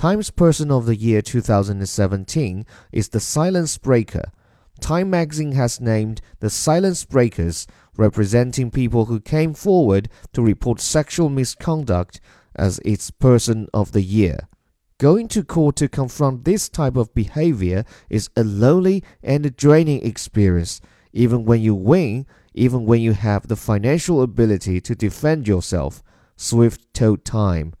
Time's Person of the Year 2017 is the Silence Breaker. Time magazine has named the Silence Breakers, representing people who came forward to report sexual misconduct, as its Person of the Year. Going to court to confront this type of behavior is a lonely and draining experience, even when you win, even when you have the financial ability to defend yourself, Swift told Time.